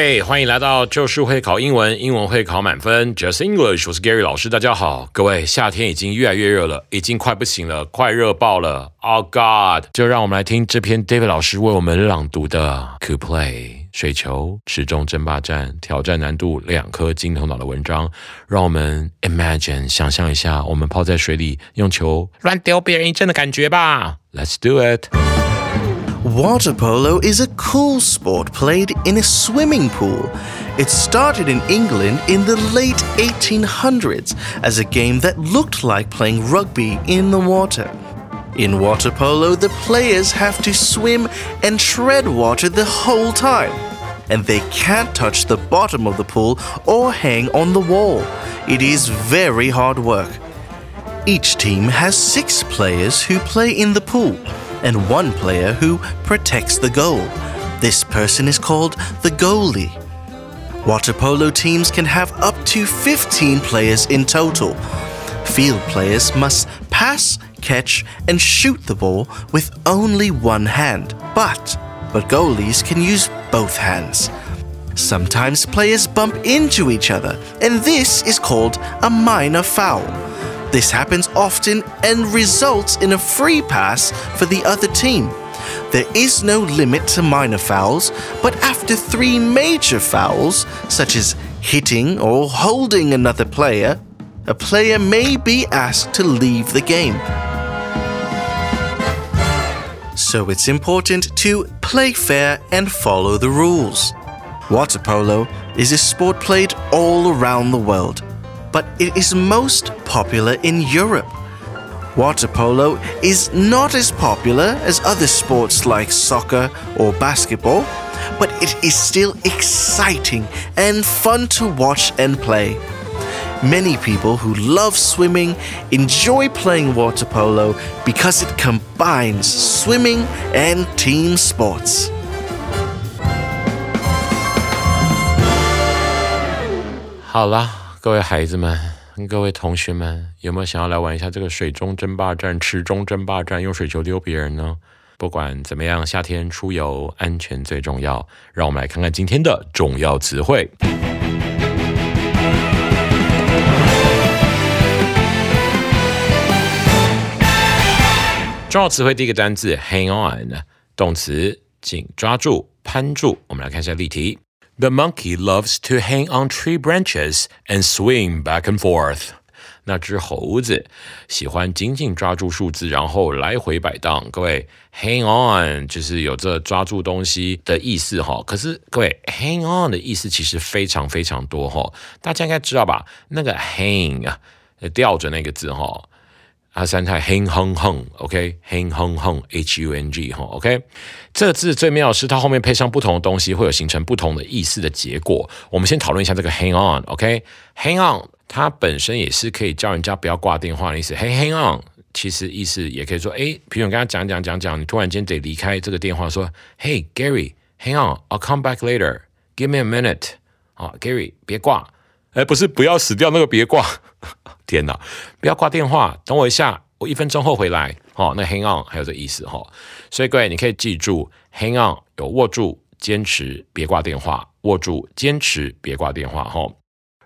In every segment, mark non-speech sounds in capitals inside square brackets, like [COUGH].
嘿，欢迎来到就是会考英文，英文会考满分，Just English，我是 Gary 老师，大家好，各位，夏天已经越来越热了，已经快不行了，快热爆了，Oh God！就让我们来听这篇 David 老师为我们朗读的 Cooplay 水球池中争霸战，挑战难度两颗金头脑的文章，让我们 Imagine 想象一下，我们泡在水里用球乱丢别人一阵的感觉吧，Let's do it！Water polo is a cool sport played in a swimming pool. It started in England in the late 1800s as a game that looked like playing rugby in the water. In water polo, the players have to swim and tread water the whole time, and they can't touch the bottom of the pool or hang on the wall. It is very hard work. Each team has six players who play in the pool and one player who protects the goal. This person is called the goalie. Water polo teams can have up to 15 players in total. Field players must pass, catch, and shoot the ball with only one hand, but but goalies can use both hands. Sometimes players bump into each other, and this is called a minor foul. This happens often and results in a free pass for the other team. There is no limit to minor fouls, but after three major fouls, such as hitting or holding another player, a player may be asked to leave the game. So it's important to play fair and follow the rules. Water polo is a sport played all around the world but it is most popular in Europe. Water polo is not as popular as other sports like soccer or basketball, but it is still exciting and fun to watch and play. Many people who love swimming enjoy playing water polo because it combines swimming and team sports. 好啦。各位孩子们，各位同学们，有没有想要来玩一下这个水中争霸战、池中争霸战，用水球丢别人呢？不管怎么样，夏天出游安全最重要。让我们来看看今天的重要词汇。重要词汇第一个单字 hang on，动词紧抓住、攀住。我们来看一下例题。The monkey loves to hang on tree branches and swing back and forth. 那只猴子喜欢紧紧抓住树枝，然后来回摆荡。各位，hang on 就是有这抓住东西的意思哈。可是各位，hang on 的意思其实非常非常多哈。大家应该知道吧？那个 hang，吊着那个字哈。它三太 hang hung hung，OK，hang hung hung，h u n g 哈，OK，这个字最妙是它后面配上不同的东西，会有形成不同的意思的结果。我们先讨论一下这个 hang on，OK，hang on 它本身也是可以叫人家不要挂电话的意思。Hey hang on，其实意思也可以说，哎，比如你跟他讲讲讲讲，你突然间得离开这个电话，说，Hey Gary，hang on，I'll come back later，give me a minute，啊，Gary 别挂，哎，不是不要死掉那个别挂。天哪！不要挂电话，等我一下，我一分钟后回来。哦，那 hang on 还有这意思哈。所以各位，你可以记住，hang on 有握住、坚持、别挂电话，握住、坚持、别挂电话哈。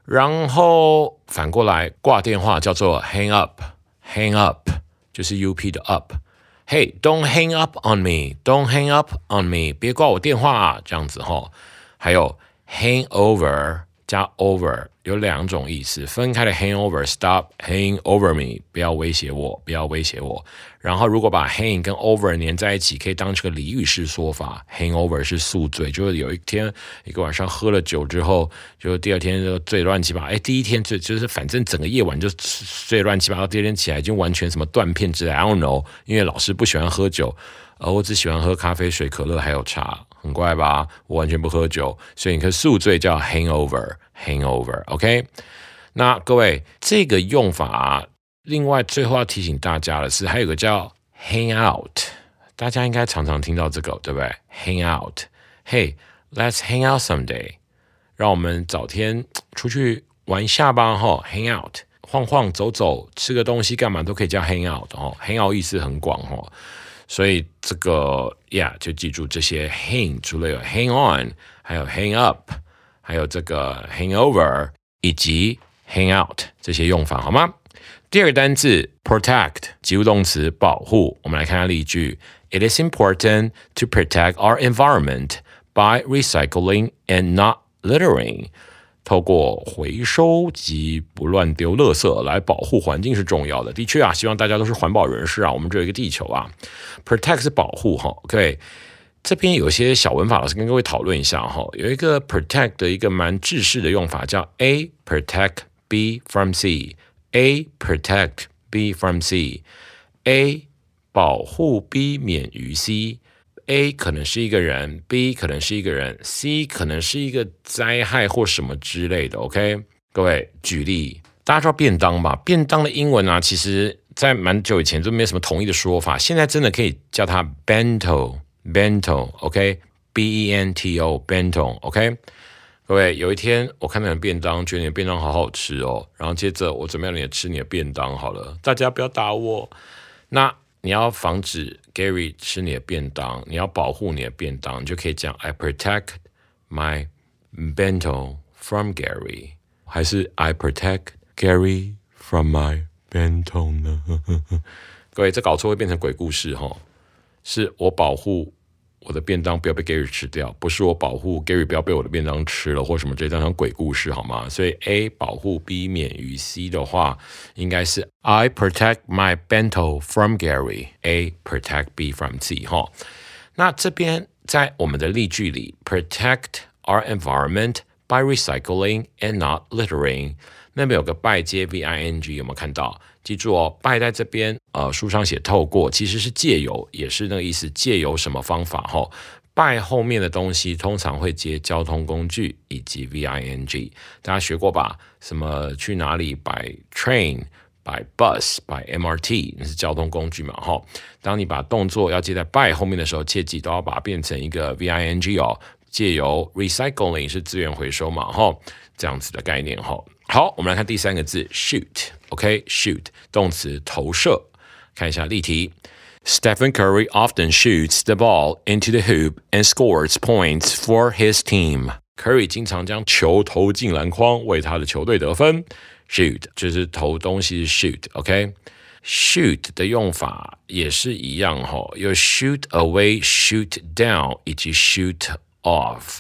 然后反过来挂电话叫做 hang up，hang up 就是 up 的 up。Hey，don't hang up on me，don't hang up on me，别挂我电话，这样子哈。还有 hang over。加 over 有两种意思，分开的 hang over，stop hang over me，不要威胁我，不要威胁我。然后如果把 hang 跟 over 连在一起，可以当成个俚语式说法。hang over 是宿醉，就是有一天一个晚上喝了酒之后，就第二天就醉乱七八。哎，第一天醉就是反正整个夜晚就睡乱七八糟，第二天起来已经完全什么断片之类。I don't know，因为老师不喜欢喝酒，而我只喜欢喝咖啡、水、可乐还有茶。很怪吧？我完全不喝酒，所以你可以宿醉叫 hangover，hangover，OK？那各位这个用法，另外最后要提醒大家的是，还有个叫 hang out，大家应该常常听到这个，对不对？hang out，Hey，let's hang out someday，让我们早天 [TSK] 出去玩一下吧，哈，hang out，晃晃走走，吃个东西干嘛都可以叫 hang out，哦，hang out 意思很广，哦。所以这个呀，就记住这些 hang，除了有 hang on，还有 hang up，还有这个 hangover，以及 hang out 这些用法，好吗？第二个单字 protect，及物动词保护。我们来看下例句：It is important to protect our environment by recycling and not littering. 透过回收及不乱丢垃圾来保护环境是重要的。的确啊，希望大家都是环保人士啊。我们这有一个地球啊，protect 是保护哈。OK，这边有些小文法，老师跟各位讨论一下哈。有一个 protect 的一个蛮制式的用法，叫 A protect B from C，A protect B from C，A 保护 B 免于 C。A 可能是一个人，B 可能是一个人，C 可能是一个灾害或什么之类的。OK，各位举例，大家知道便当吧？便当的英文啊，其实在蛮久以前就没有什么统一的说法，现在真的可以叫它 bento，bento。OK，B E N T O，bento。OK，各位有一天我看到你的便当，觉得你的便当好好吃哦，然后接着我准备让你吃你的便当好了，大家不要打我。那你要防止 Gary 吃你的便当，你要保护你的便当，你就可以讲 I protect my bento from Gary，还是 I protect Gary from my bento 呢？各位，这搞错会变成鬼故事哈，是我保护。我的便当不要被 Gary 吃掉，不是我保护 Gary 不要被我的便当吃了，或什么这当成鬼故事好吗？所以 A 保护 B 免于 C 的话，应该是 I protect my bento from Gary. A protect B from C 哈。那这边在我们的例句里，protect our environment by recycling and not littering。那边有个 by 接 V I N G，有没有看到？记住哦，by 在这边，呃，书上写透过，其实是借由，也是那个意思。借由什么方法？哈，by 后面的东西通常会接交通工具以及 V I N G，大家学过吧？什么去哪里？by train，by bus，by M R T，那是交通工具嘛？哈，当你把动作要接在 by 后面的时候，切记都要把它变成一个 V I N G 哦。借由 recycling 是资源回收嘛？哈，这样子的概念哈。好，我们来看第三个字 shoot。OK，shoot 动词投射。看一下例题：Stephen Curry often shoots the ball into the hoop and scores points for his team. Curry 经常将球投进篮筐，为他的球队得分。Shoot 就是投东西，shoot。OK，shoot 的用法也是一样哈，有 shoot away、shoot down 以及 shoot off。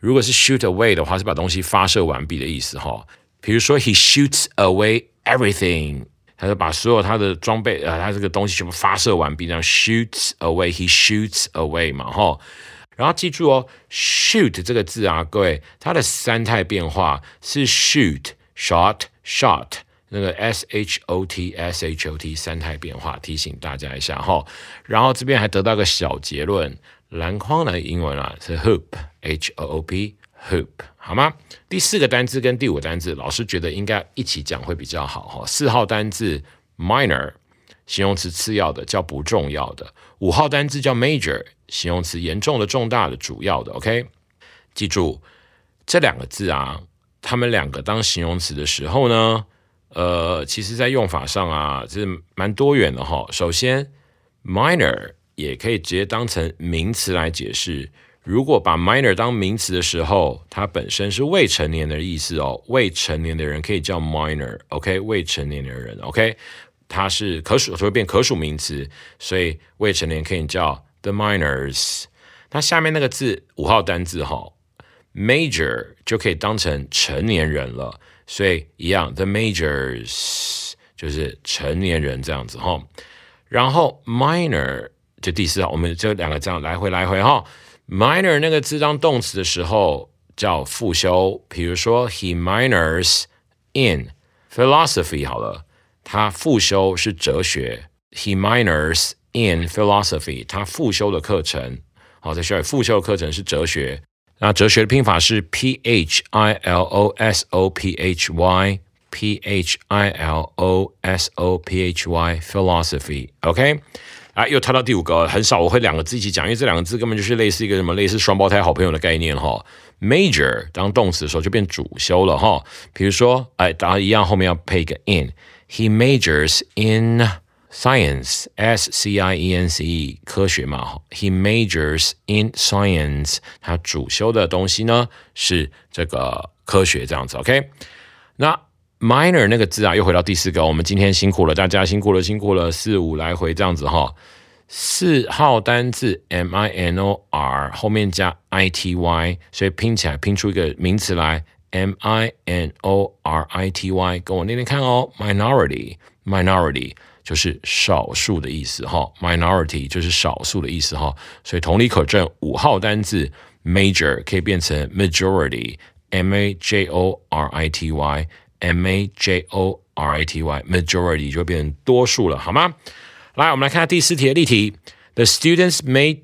如果是 shoot away 的话，是把东西发射完毕的意思哈。比如说，he shoots away everything，他就把所有他的装备，呃，他这个东西全部发射完毕，这样 shoots away，he shoots away 嘛，哈。然后记住哦，shoot 这个字啊，各位，它的三态变化是 shoot，shot，shot，那个 s h o t，s h o t 三态变化，提醒大家一下哈。然后这边还得到个小结论，篮筐的英文啊是 hoop，h o o p。Hoop 好吗？第四个单字跟第五个单字，老师觉得应该一起讲会比较好哈。四号单字 minor，形容词次要的，叫不重要的。五号单字叫 major，形容词严重的、重大的、主要的。OK，记住这两个字啊，他们两个当形容词的时候呢，呃，其实在用法上啊是蛮多元的哈。首先，minor 也可以直接当成名词来解释。如果把 minor 当名词的时候，它本身是未成年的意思哦。未成年的人可以叫 minor，OK？未成年的人，OK？它是可数，就会变可数名词，所以未成年可以叫 the minors。那下面那个字五号单字哈 major 就可以当成成年人了，所以一样，the majors 就是成年人这样子哈。然后 minor 就第四号，我们就两个这样来回来回哈。minor 那个字当动词的时候叫复修，比如说 he minors in philosophy 好了，他复修是哲学，he minors in philosophy，他复修的课程，好，在学校复修的课程是哲学。那哲学的拼法是 P H I L O S O P H Y，P H I L O S O P H Y，philosophy，OK？啊，又跳到第五个，很少我会两个字一起讲，因为这两个字根本就是类似一个什么类似双胞胎好朋友的概念哈。Major 当动词的时候就变主修了哈，比如说，哎，当然一样后面要配一个 in，He majors in。Science, S C I E N C E，科学嘛哈。He majors in science，他主修的东西呢是这个科学这样子。OK，那 minor 那个字啊，又回到第四个。我们今天辛苦了，大家辛苦了，辛苦了，四五来回这样子哈。四号单字 M I N O R 后面加 I T Y，所以拼起来拼出一个名词来 M I N O R I T Y，跟我念念看哦，minority，minority。就是少数的意思哈，minority 就是少数的意思哈，所以同理可证，五号单字 major 可以变成 majority m a j o r i t y m a j o r i t y majority 就变成多数了，好吗？来，我们来看第四题的例题：The students made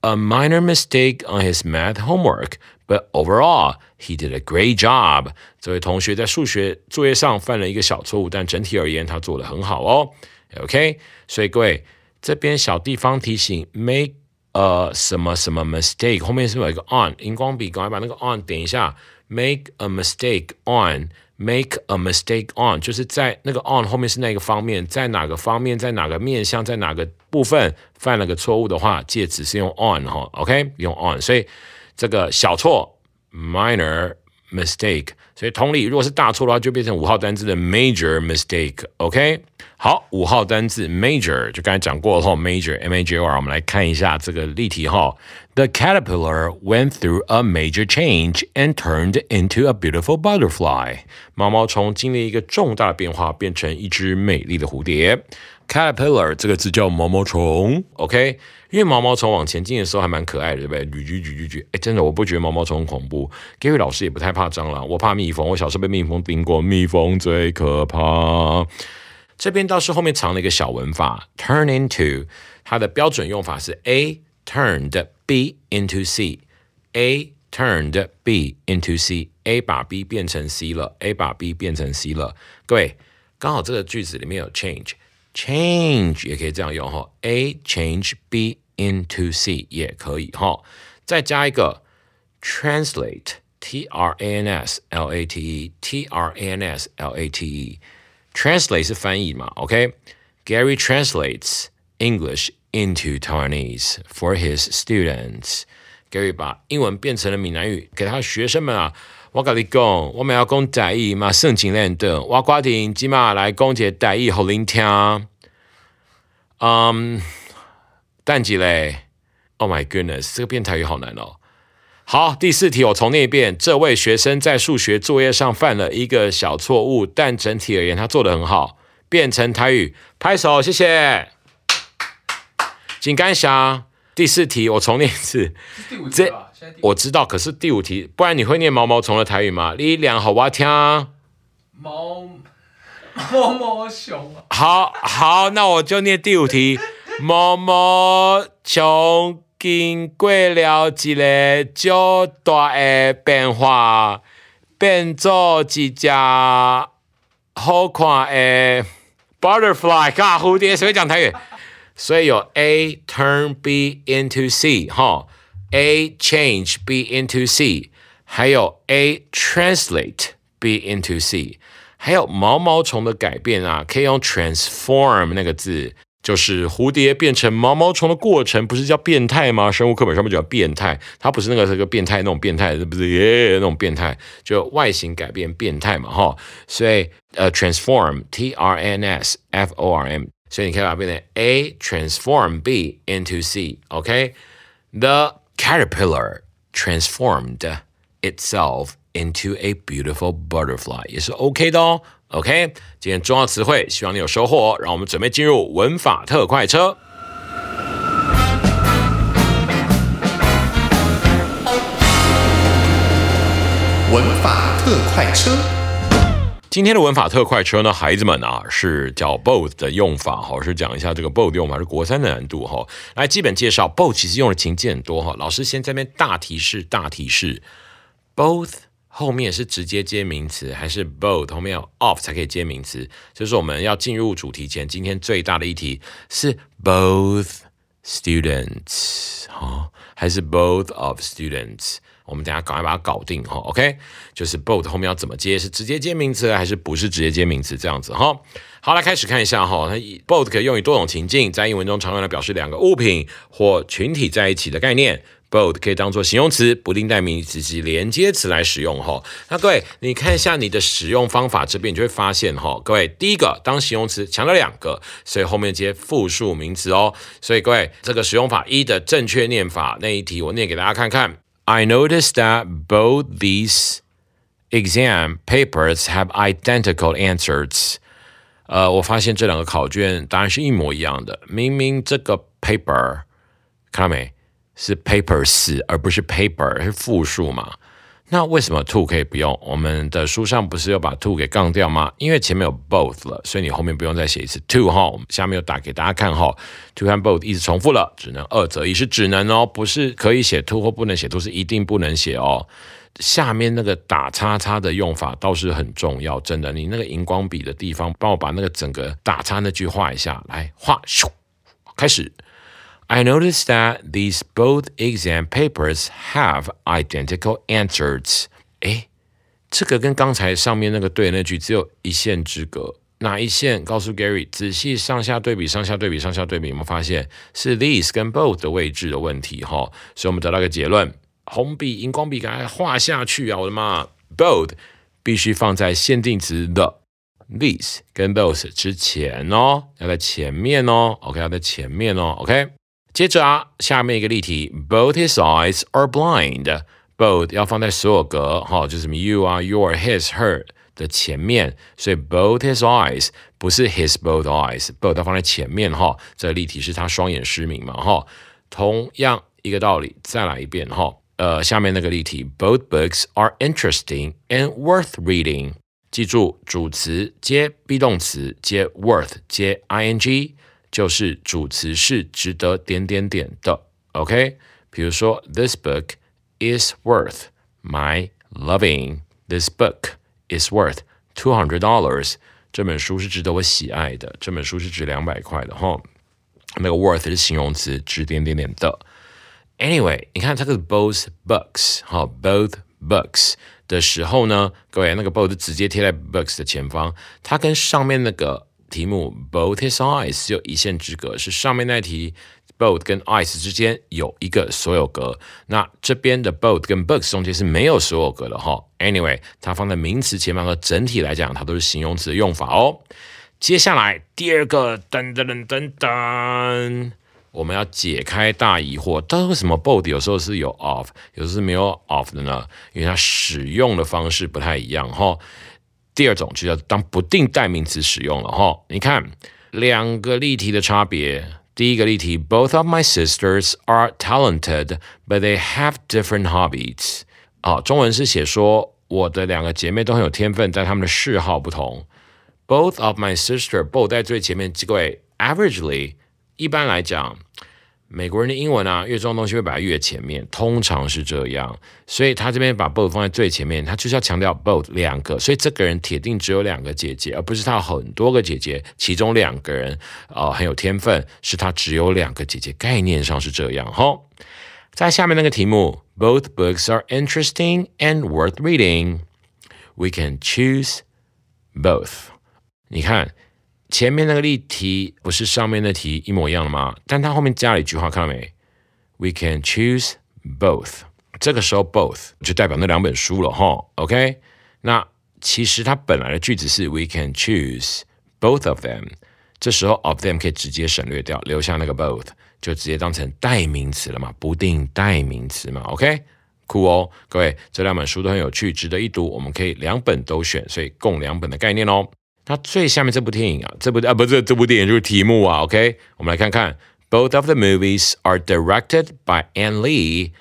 a minor mistake on his math homework, but overall he did a great job。这位同学在数学作业上犯了一个小错误，但整体而言他做得很好哦。OK，所以各位这边小地方提醒，make a 什么什么 mistake，后面是不是有一个 on？荧光笔赶快把那个 on 点一下，make a mistake on Make a mistake on，就是在那个 on 后面是那个方面，在哪个方面，在哪个面向，在哪个部分犯了个错误的话，介词是用 on 哈，OK，用 on，所以这个小错 minor。mistake，所以同理，如果是大错的话，就变成五号单字的 major mistake。OK，好，五号单字 major 就刚才讲过了哈，major m a j o r，我们来看一下这个例题哈。The caterpillar went through a major change and turned into a beautiful butterfly。毛毛虫经历一个重大的变化，变成一只美丽的蝴蝶。caterpillar 这个字叫毛毛虫，OK。因为毛毛虫往前进的时候还蛮可爱的，对不对？咀咀咀咀咀，哎，真的，我不觉得毛毛虫恐怖。Gary 老师也不太怕蟑螂，我怕蜜蜂。我小时候被蜜蜂叮过，蜜蜂最可怕。这边倒是后面藏了一个小文法，turn into，它的标准用法是 A turned B into C，A turned B into C，A 把 B 变成 C 了，A 把 B 变成 C 了。各位，刚好这个句子里面有 change。change 也可以这样用哈，A change B into C 也可以哈，再加一个 translate，T R A N S L A T E，T R A N S L A T E，translate 是翻译嘛，OK？Gary translates English into Taiwanese for his students。Gary 把英文变成了闽南语给他学生们啊。我跟你讲，我们要讲台语嘛，圣经练的。我决定今嘛来讲个台语，给您听。嗯，但几嘞？Oh my goodness，这个变台语好难哦。好，第四题我重念一遍。这位学生在数学作业上犯了一个小错误，但整体而言他做的很好。变成台语，拍手，谢谢。请干想。第四题我重念一次。这我知道，可是第五题，不然你会念毛毛虫的台语吗？你两好我听。毛毛毛熊。好好，那我就念第五题。[LAUGHS] 毛毛虫经过了一个较大的变化，变做一只好看的 butterfly，看蝴蝶，谁会讲台语？所以有 A turn B into C，哈，A change B into C，还有 A translate B into C，还有毛毛虫的改变啊，可以用 transform 那个字，就是蝴蝶变成毛毛虫的过程，不是叫变态吗？生物课本上面叫变态，它不是那个那个变态那种变态，不是耶那种变态，就外形改变变态嘛，哈，所以呃 transform T R N S F O R M。所以你可以把它变成 A transform B into C，OK？The caterpillar transformed itself into a beautiful butterfly 也是 OK 的哦。OK，今天重要词汇，希望你有收获哦。让我们准备进入文法特快车。文法特快车。 今天的文法特快车呢，孩子们啊是叫 both 的用法哈，是讲一下这个 both 用法是国三的难度哈。来基本介绍 both 其实用的情境很多哈，老师先在那边大提示大提示，both 后面是直接接名词，还是 both 后面有 of 才可以接名词？就是我们要进入主题前，今天最大的一题是 both students 哈，还是 both of students？我们等下赶快把它搞定哈，OK？就是 both 后面要怎么接？是直接接名词还是不是直接接名词？这样子哈。好，来开始看一下哈。它 both 可以用于多种情境，在英文中常用来表示两个物品或群体在一起的概念。both 可以当做形容词、不定代名词及连接词来使用哈。那各位，你看一下你的使用方法这边，你就会发现哈。各位，第一个当形容词强调两个，所以后面接复数名词哦。所以各位，这个使用法一的正确念法那一题，我念给大家看看。I noticed that both these exam papers have identical answers. 呃，我发现这两个考卷答案是一模一样的。明明这个 paper 看到没，是 papers 而不是 paper，是复数嘛？ 那为什么 to 可以不用？我们的书上不是又把 to 给杠掉吗？因为前面有 both 了，所以你后面不用再写一次 to 哈。我们下面又打给大家看哈，to 和 both 一直重复了，只能二择一，是只能哦，不是可以写 to 或不能写 to，是一定不能写哦。下面那个打叉叉的用法倒是很重要，真的。你那个荧光笔的地方，帮我把那个整个打叉那句画一下，来画，咻，开始。I noticed that these both exam papers have identical answers. 诶，这个跟刚才上面那个对那句只有一线之隔。哪一线？告诉 Gary，仔细上下对比，上下对比，上下对比，有没有发现是 these 跟 both 的位置的问题？哈，所以我们得到个结论：红笔、荧光笔给它画下去啊！我的妈，both 必须放在限定词的 these 跟 those 之前哦，要在前面哦。OK，要在前面哦。OK。接着啊，下面一个例题，Both his eyes are blind。Both 要放在所有格，哈，就是什么 you 啊，your、his、her 的前面，所以 both his eyes 不是 his both eyes，both 要放在前面，哈。这个例题是他双眼失明嘛，哈。同样一个道理，再来一遍，哈。呃，下面那个例题，Both books are interesting and worth reading。记住，主词接 be 动词接 worth 接 ing。就是主词是值得点点点的，OK？比如说，This book is worth my loving. This book is worth two hundred dollars. 这本书是值得我喜爱的。这本书是值两百块的哈。那个 worth 是形容词，值点点点的。Anyway，你看它个 both books 哈，both books 的时候呢，各位那个 both 直接贴在 books 的前方，它跟上面那个。题目 both his eyes 只有一线之隔，是上面那题 both 跟 eyes 之间有一个所有格。那这边的 both 跟 books 中间是没有所有格的哈。Anyway，它放在名词前面和整体来讲，它都是形容词的用法哦。接下来第二个噔噔噔噔噔，我们要解开大疑惑，但是为什么 both 有时候是有 of，有时候是没有 of 的呢？因为它使用的方式不太一样哈。第二种就叫当不定代名词使用了哈。你看两个例题的差别。第一个例题，Both of my sisters are talented, but they have different hobbies。啊，中文是写说我的两个姐妹都很有天分，但她们的嗜好不同。Both of my sister，both 在最前面，各位，averagely 一般来讲。美国人的英文啊，越重要东西会把它越前面，通常是这样。所以他这边把 both 放在最前面，他就是要强调 both 两个。所以这个人铁定只有两个姐姐，而不是他有很多个姐姐，其中两个人啊很有天分，是他只有两个姐姐。概念上是这样哈。在下面那个题目，both books are interesting and worth reading. We can choose both. 你看。前面那个例题不是上面那题一模一样的吗？但它后面加了一句话，看到没？We can choose both。这个时候 both 就代表那两本书了哈。OK，那其实它本来的句子是 We can choose both of them。这时候 of them 可以直接省略掉，留下那个 both 就直接当成代名词了嘛，不定代名词嘛。OK，酷哦，各位，这两本书都很有趣，值得一读。我们可以两本都选，所以共两本的概念哦。那最下面这部电影啊，这部啊不是这部电影就是题目啊。OK，我们来看看，Both of the movies are directed by Anne Lee,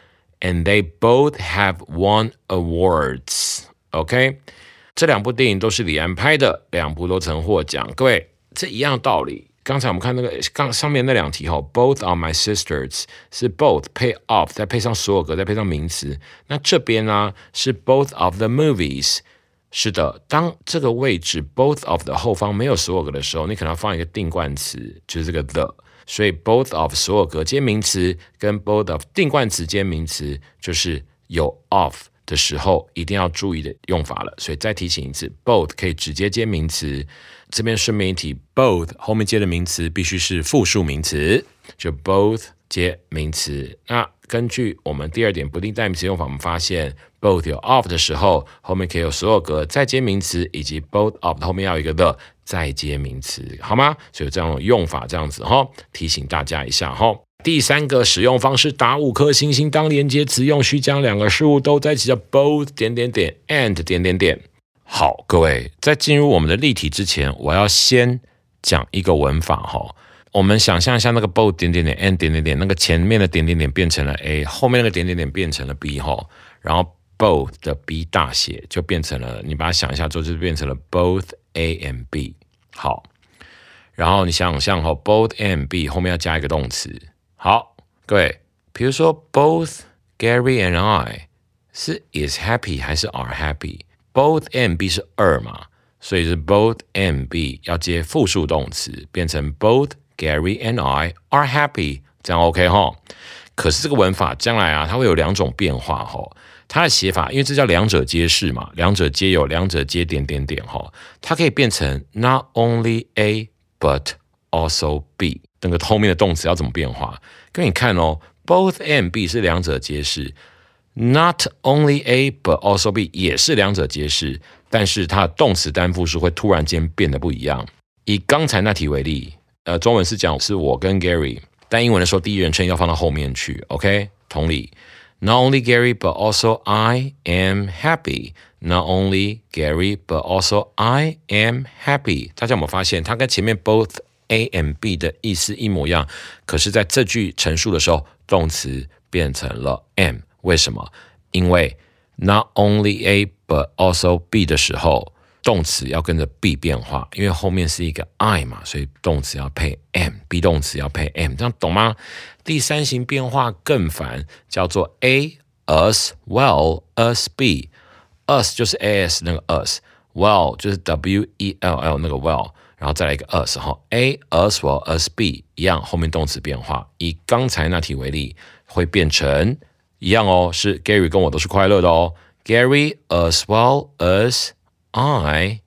and they both have won awards. OK，这两部电影都是李安拍的，两部都曾获奖。各位，这一样道理。刚才我们看那个刚上面那两题哈，Both are my sisters 是 both 配 of 再配上所有格再配上名词。那这边呢是 Both of the movies。 是的，当这个位置 both of 的后方没有所有格的时候，你可能要放一个定冠词，就是这个 the。所以 both of 所有格接名词跟 both of 定冠词接名词，就是有 of 的时候一定要注意的用法了。所以再提醒一次，both 可以直接接名词。这边顺便一提，both 后面接的名词必须是复数名词，就 both 接名词。那根据我们第二点不定代名词用法，我们发现。Both 有 of 的时候，后面可以有所有格再接名词，以及 both of 后面要有一个 the 再接名词，好吗？所以这样用法这样子哈，提醒大家一下哈。第三个使用方式，打五颗星星当连接词用，需将两个事物都在一起叫 both 点点点 and 点点点。好，各位在进入我们的例题之前，我要先讲一个文法哈。我们想象一下那个 both 点点点 and 点点点，那个前面的点点点变成了 a，后面那个点点点变成了 b 哈，然后。Both 的 b 大写就变成了，你把它想一下之后，就变成了 both a and b。好，然后你想象哈，both a and b 后面要加一个动词。好，各位，比如说 both Gary and I 是 is happy 还是 are happy？both a and b 是二嘛，所以是 both a and b 要接复数动词，变成 both Gary and I are happy，这样 OK 哈。可是这个文法将来啊，它会有两种变化哈。它的写法，因为这叫两者皆是嘛，两者皆有，两者皆点点点哈，它可以变成 not only A but also B。那个后面的动词要怎么变化？各位你看哦，both A and B 是两者皆是，not only A but also B 也是两者皆是，但是它的动词单复数会突然间变得不一样。以刚才那题为例，呃，中文是讲是我跟 Gary，但英文的时候第一人称要放到后面去，OK？同理。Not only Gary, but also I am happy. Not only Gary, but also I am happy. 大家有没有发现，它跟前面 both A and B 的意思一模一样？可是在这句陈述的时候，动词变成了 am。为什么？因为 not only A but also B 的时候。 动词要跟着 be 变化，因为后面是一个 I 嘛，所以动词要配 am，be 动词要配 m，这样懂吗？第三型变化更烦，叫做 A us well as b，us 就是 as 那个 as，well 就是 W E L L 那个 well，然后再来一个 as 哈，A as well as B 一样，后面动词变化。以刚才那题为例，会变成一样哦，是 Gary 跟我都是快乐的哦，Gary as well as I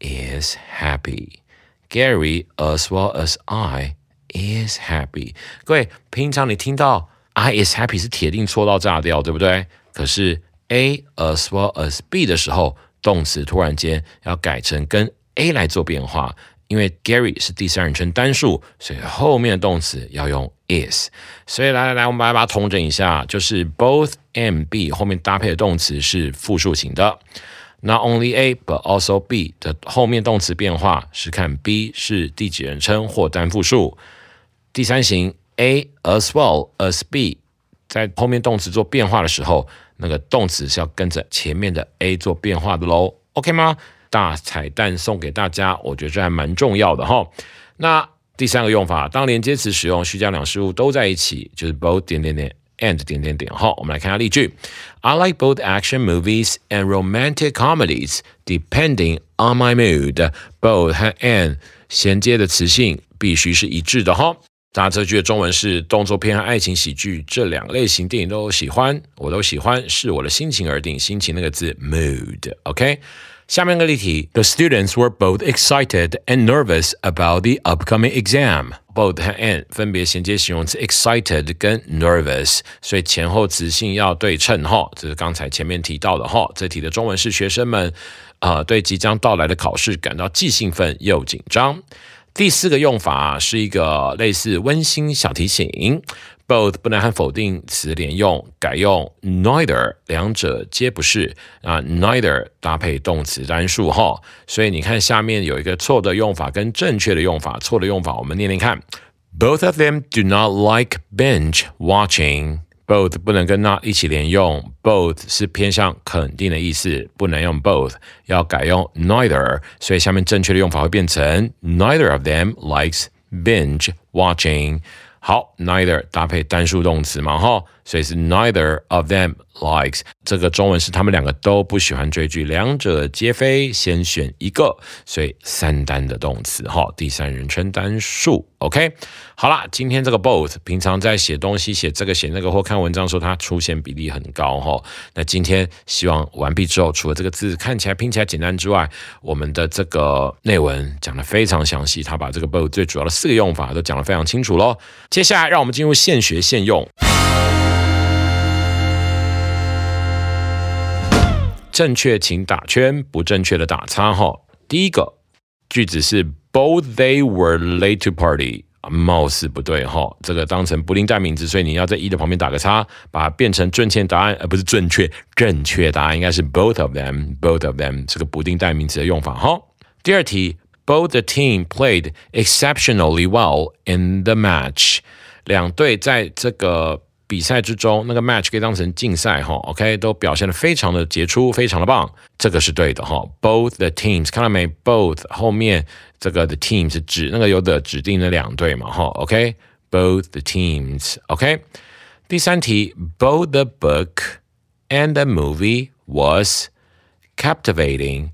is happy. Gary as well as I is happy. 各位，平常你听到 I is happy 是铁定错到炸掉，对不对？可是 A as well as B 的时候，动词突然间要改成跟 A 来做变化，因为 Gary 是第三人称单数，所以后面的动词要用 is。所以来来来，我们来把它统整一下，就是 both and B 后面搭配的动词是复数型的。Not only A but also B 的后面动词变化是看 B 是第几人称或单复数。第三型 A as well as B 在后面动词做变化的时候，那个动词是要跟着前面的 A 做变化的喽。OK 吗？大彩蛋送给大家，我觉得这还蛮重要的哈。那第三个用法，当连接词使用需将两事物都在一起，就是 both 点点点。and 点点点。好，我们来看下例句。I like both action movies and romantic comedies, depending on my mood. Both 和 and 衔接的词性必须是一致的哈。大家这句的中文是动作片和爱情喜剧这两类型电影都喜欢，我都喜欢，视我的心情而定。心情那个字 mood，OK。下面个例题：The students were both excited and nervous about the upcoming exam. Both 和 and 分别衔接形容词 excited 跟 nervous，所以前后词性要对称哈。这是刚才前面提到的哈。这题的中文是学生们啊对即将到来的考试感到既兴奋又紧张。第四个用法是一个类似温馨小提醒 both 不能和否定词连用，改用 neither，两者皆不是啊。neither 搭配动词单数哈，所以你看下面有一个错的用法跟正确的用法。错的用法我们念念看：Both of them do not like binge watching。both 不能跟 not 一起连用，both 是偏向肯定的意思，不能用 both，要改用 neither。所以下面正确的用法会变成 Neither of them likes binge watching。好，neither 搭配单数动词嘛，哈，所以是 neither of them likes。这个中文是他们两个都不喜欢追剧，两者皆非，先选一个，所以三单的动词，哈，第三人称单数。OK，好啦，今天这个 both 平常在写东西、写这个写那个或看文章的时候，它出现比例很高，哈。那今天希望完毕之后，除了这个字看起来拼起来简单之外，我们的这个内文讲的非常详细，他把这个 both 最主要的四个用法都讲得非常清楚喽。接下来，让我们进入现学现用。正确请打圈，不正确的打叉哈。第一个句子是 Both they were late to party，貌似不对哈。这个当成不定代名词，所以你要在一的旁边打个叉，把它变成正确答案，而不是正确。正确答案应该是 Both of them，Both of them 这个不定代名词的用法哈。第二题。Both the team played exceptionally well in the match。两队在这个比赛之中，那个 match 可以当成竞赛哈，OK，都表现的非常的杰出，非常的棒，这个是对的哈。Both the teams，看到没？Both 后面这个 the team 是指那个有的指定的两队嘛哈，OK，Both the teams，OK。第三题，Both the book and the movie was captivating。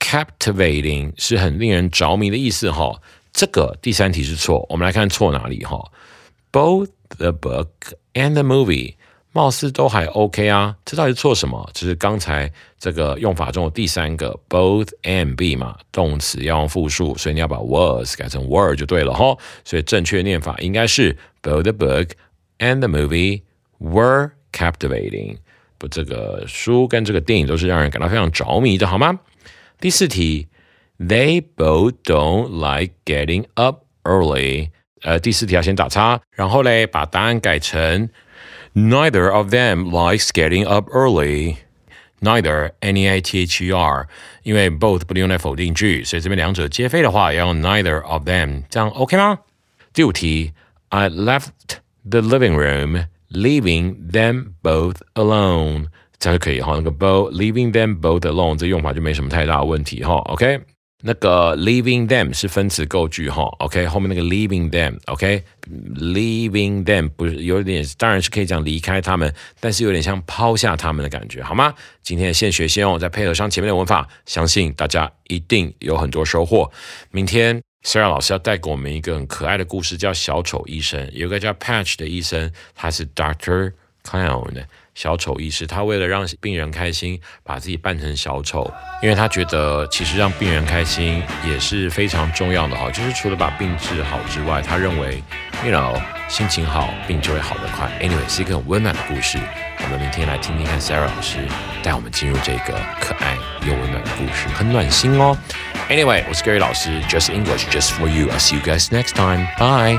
captivating 是很令人着迷的意思哈，这个第三题是错，我们来看错哪里哈。Both the book and the movie 貌似都还 OK 啊，这到底错什么？这是刚才这个用法中的第三个 both and be 嘛，动词要用复数，所以你要把 was 改成 were 就对了哈。所以正确念法应该是 both the book and the movie were captivating。不，这个书跟这个电影都是让人感到非常着迷的，好吗？第四题，They both don't like getting up early。 呃，第四题要先打叉，然后嘞把答案改成 Neither of them likes getting up early。Neither n e i t h e r，因为 both 不能用在否定句，所以这边两者皆非的话要用 neither of them，这样 OK 吗？第五题，I left the living room, leaving them both alone。这样就可以哈，那个 both leaving them both alone 这用法就没什么太大的问题哈。OK， 那个 leaving them 是分词构句哈。OK，后面那个 leaving them，OK，leaving them 不是有点，当然是可以讲离开他们，但是有点像抛下他们的感觉，好吗？今天的现学现用，再配合上前面的文法，相信大家一定有很多收获。明天 Sarah 老师要带给我们一个很可爱的故事，叫小丑医生。有个叫 Patch 的医生，他是 Doctor Clown。小丑医师，他为了让病人开心，把自己扮成小丑，因为他觉得其实让病人开心也是非常重要的哈。就是除了把病治好之外，他认为，you know，心情好，病就会好得快。Anyway，是一个很温暖的故事。我们明天来听听看 Sarah 老师带我们进入这个可爱又温暖的故事，很暖心哦。Anyway，我是 Gary 老师，Just English，Just for you。I see you guys next time. Bye.